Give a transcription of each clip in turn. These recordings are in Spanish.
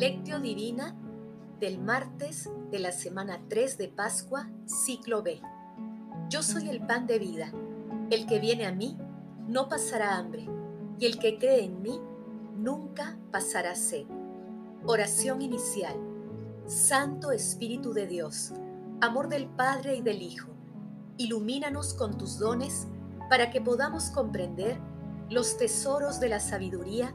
Lectio Divina del martes de la semana 3 de Pascua, ciclo B. Yo soy el pan de vida. El que viene a mí no pasará hambre, y el que cree en mí nunca pasará sed. Oración inicial. Santo Espíritu de Dios, amor del Padre y del Hijo, ilumínanos con tus dones para que podamos comprender los tesoros de la sabiduría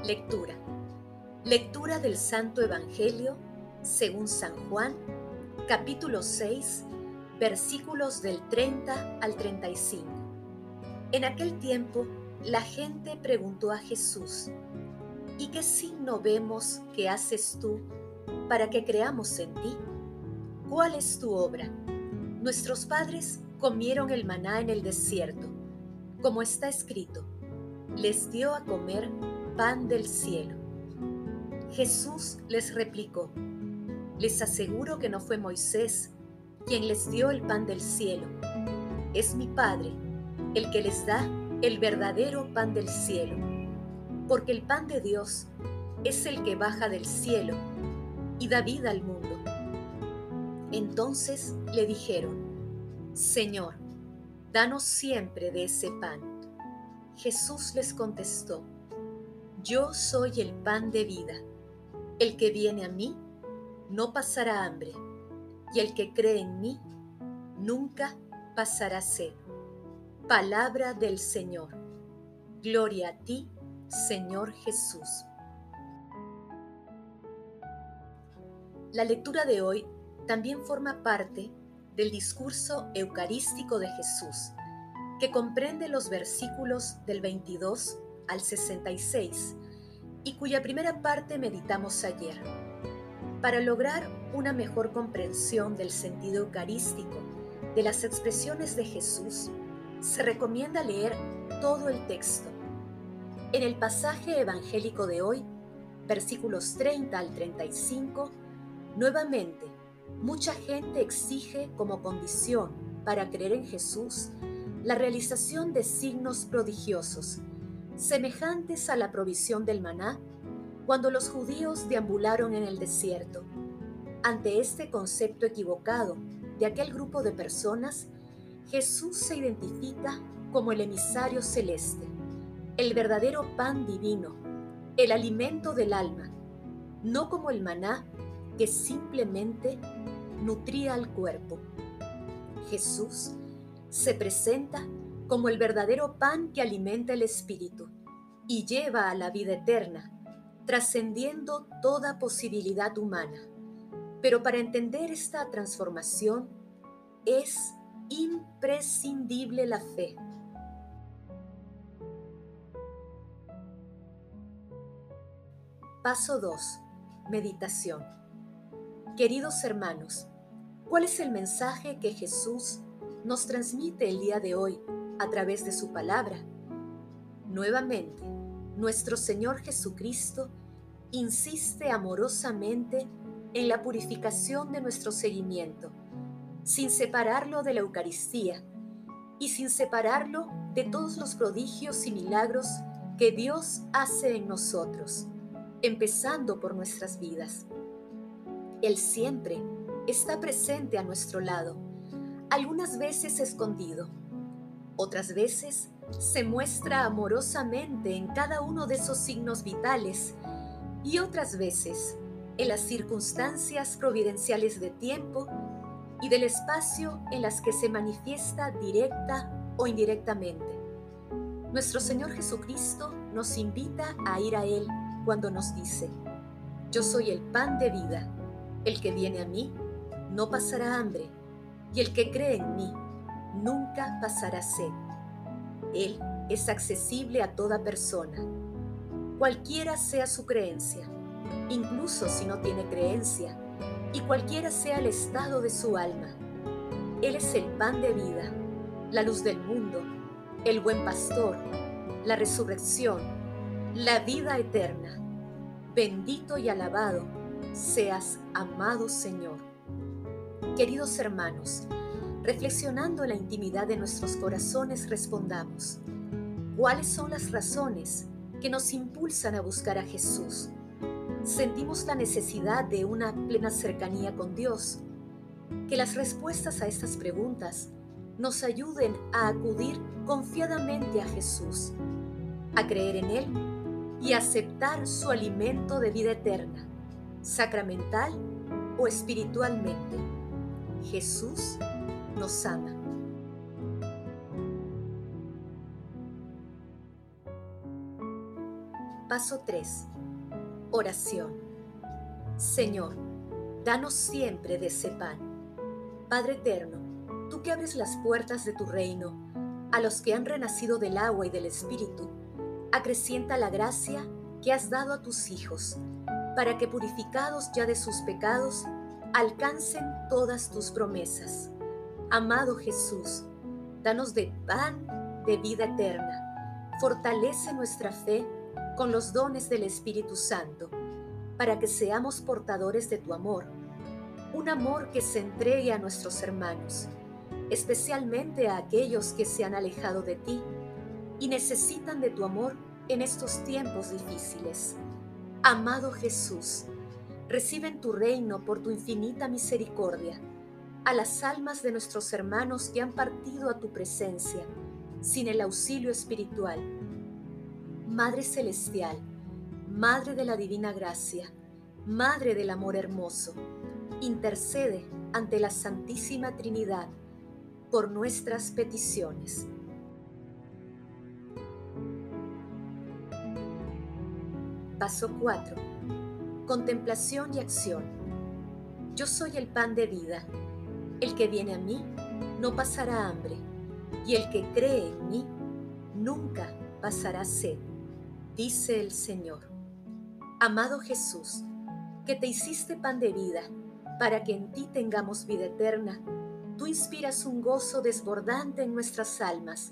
Lectura. Lectura del Santo Evangelio según San Juan, capítulo 6, versículos del 30 al 35. En aquel tiempo, la gente preguntó a Jesús, ¿y qué signo vemos que haces tú para que creamos en ti? ¿Cuál es tu obra? Nuestros padres comieron el maná en el desierto, como está escrito, les dio a comer pan del cielo. Jesús les replicó, les aseguro que no fue Moisés quien les dio el pan del cielo, es mi Padre el que les da el verdadero pan del cielo, porque el pan de Dios es el que baja del cielo y da vida al mundo. Entonces le dijeron, Señor, danos siempre de ese pan. Jesús les contestó, yo soy el pan de vida. El que viene a mí no pasará hambre, y el que cree en mí nunca pasará sed. Palabra del Señor. Gloria a ti, Señor Jesús. La lectura de hoy también forma parte del discurso eucarístico de Jesús, que comprende los versículos del 22 al 66 y cuya primera parte meditamos ayer. Para lograr una mejor comprensión del sentido eucarístico de las expresiones de Jesús, se recomienda leer todo el texto. En el pasaje evangélico de hoy, versículos 30 al 35, nuevamente, mucha gente exige como condición para creer en Jesús la realización de signos prodigiosos semejantes a la provisión del maná cuando los judíos deambularon en el desierto. Ante este concepto equivocado de aquel grupo de personas, Jesús se identifica como el emisario celeste, el verdadero pan divino, el alimento del alma, no como el maná que simplemente nutría al cuerpo. Jesús se presenta como el verdadero pan que alimenta el espíritu y lleva a la vida eterna, trascendiendo toda posibilidad humana. Pero para entender esta transformación es imprescindible la fe. Paso 2. Meditación. Queridos hermanos, ¿cuál es el mensaje que Jesús nos transmite el día de hoy a través de su palabra. Nuevamente, nuestro Señor Jesucristo insiste amorosamente en la purificación de nuestro seguimiento, sin separarlo de la Eucaristía y sin separarlo de todos los prodigios y milagros que Dios hace en nosotros, empezando por nuestras vidas. Él siempre está presente a nuestro lado, algunas veces escondido, otras veces se muestra amorosamente en cada uno de esos signos vitales y otras veces en las circunstancias providenciales de tiempo y del espacio en las que se manifiesta directa o indirectamente. Nuestro Señor Jesucristo nos invita a ir a Él cuando nos dice, yo soy el pan de vida, el que viene a mí no pasará hambre, y el que cree en mí nunca pasará sed. Él es accesible a toda persona, cualquiera sea su creencia, incluso si no tiene creencia, y cualquiera sea el estado de su alma. Él es el pan de vida, la luz del mundo, el buen pastor, la resurrección, la vida eterna. Bendito y alabado seas, amado Señor. Queridos hermanos, reflexionando en la intimidad de nuestros corazones, respondamos, ¿cuáles son las razones que nos impulsan a buscar a Jesús? ¿Sentimos la necesidad de una plena cercanía con Dios? Que las respuestas a estas preguntas nos ayuden a acudir confiadamente a Jesús, a creer en Él y aceptar su alimento de vida eterna, sacramental o espiritualmente. Jesús nos ama. Paso 3. Oración. Señor, danos siempre de ese pan. Padre eterno, tú que abres las puertas de tu reino a los que han renacido del agua y del Espíritu, acrecienta la gracia que has dado a tus hijos, para que purificados ya de sus pecados, alcancen todas tus promesas. Amado Jesús, danos de pan de vida eterna. Fortalece nuestra fe con los dones del Espíritu Santo, para que seamos portadores de tu amor, un amor que se entregue a nuestros hermanos, especialmente a aquellos que se han alejado de ti y necesitan de tu amor en estos tiempos difíciles. Amado Jesús, recibe tu reino por tu infinita misericordia a las almas de nuestros hermanos que han partido a tu presencia sin el auxilio espiritual Madre Celestial, Madre de la Divina Gracia, Madre del Amor Hermoso, intercede ante la Santísima Trinidad por nuestras peticiones. Paso 4. Contemplación y acción. Yo soy el pan de vida. El que viene a mí no pasará hambre, y el que cree en mí nunca pasará sed dice el Señor. Amado Jesús, que te hiciste pan de vida, para que en ti tengamos vida eterna, tú inspiras un gozo desbordante en nuestras almas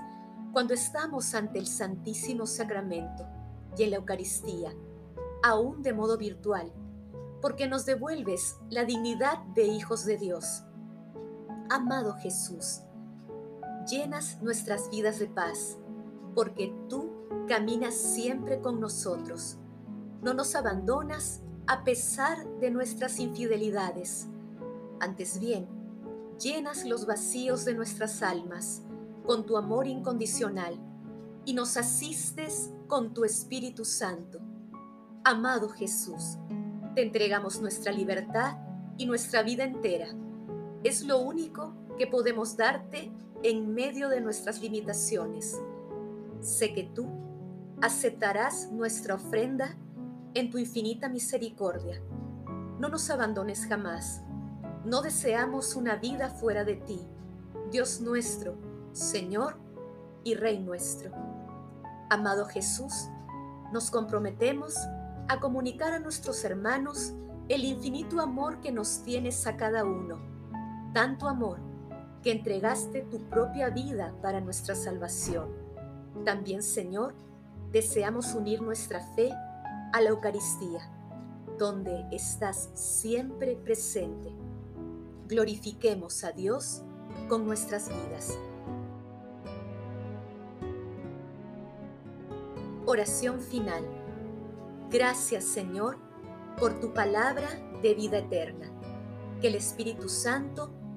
cuando estamos ante el Santísimo Sacramento y en la Eucaristía, aún de modo virtual, porque nos devuelves la dignidad de hijos de Dios. Amado Jesús, llenas nuestras vidas de paz, porque tú caminas siempre con nosotros. No nos abandonas a pesar de nuestras infidelidades. Antes bien, llenas los vacíos de nuestras almas con tu amor incondicional y nos asistes con tu Espíritu Santo. Amado Jesús, te entregamos nuestra libertad y nuestra vida entera. Es lo único que podemos darte en medio de nuestras limitaciones. Sé que tú aceptarás nuestra ofrenda en tu infinita misericordia. No nos abandones jamás. No deseamos una vida fuera de ti, Dios nuestro, Señor y Rey nuestro. Amado Jesús, nos comprometemos a comunicar a nuestros hermanos el infinito amor que nos tienes a cada uno, tanto amor que entregaste tu propia vida para nuestra salvación. También, Señor, deseamos unir nuestra fe a la Eucaristía, donde estás siempre presente. Glorifiquemos a Dios con nuestras vidas. Oración final. Gracias Señor por tu palabra de vida eterna. Que el Espíritu Santo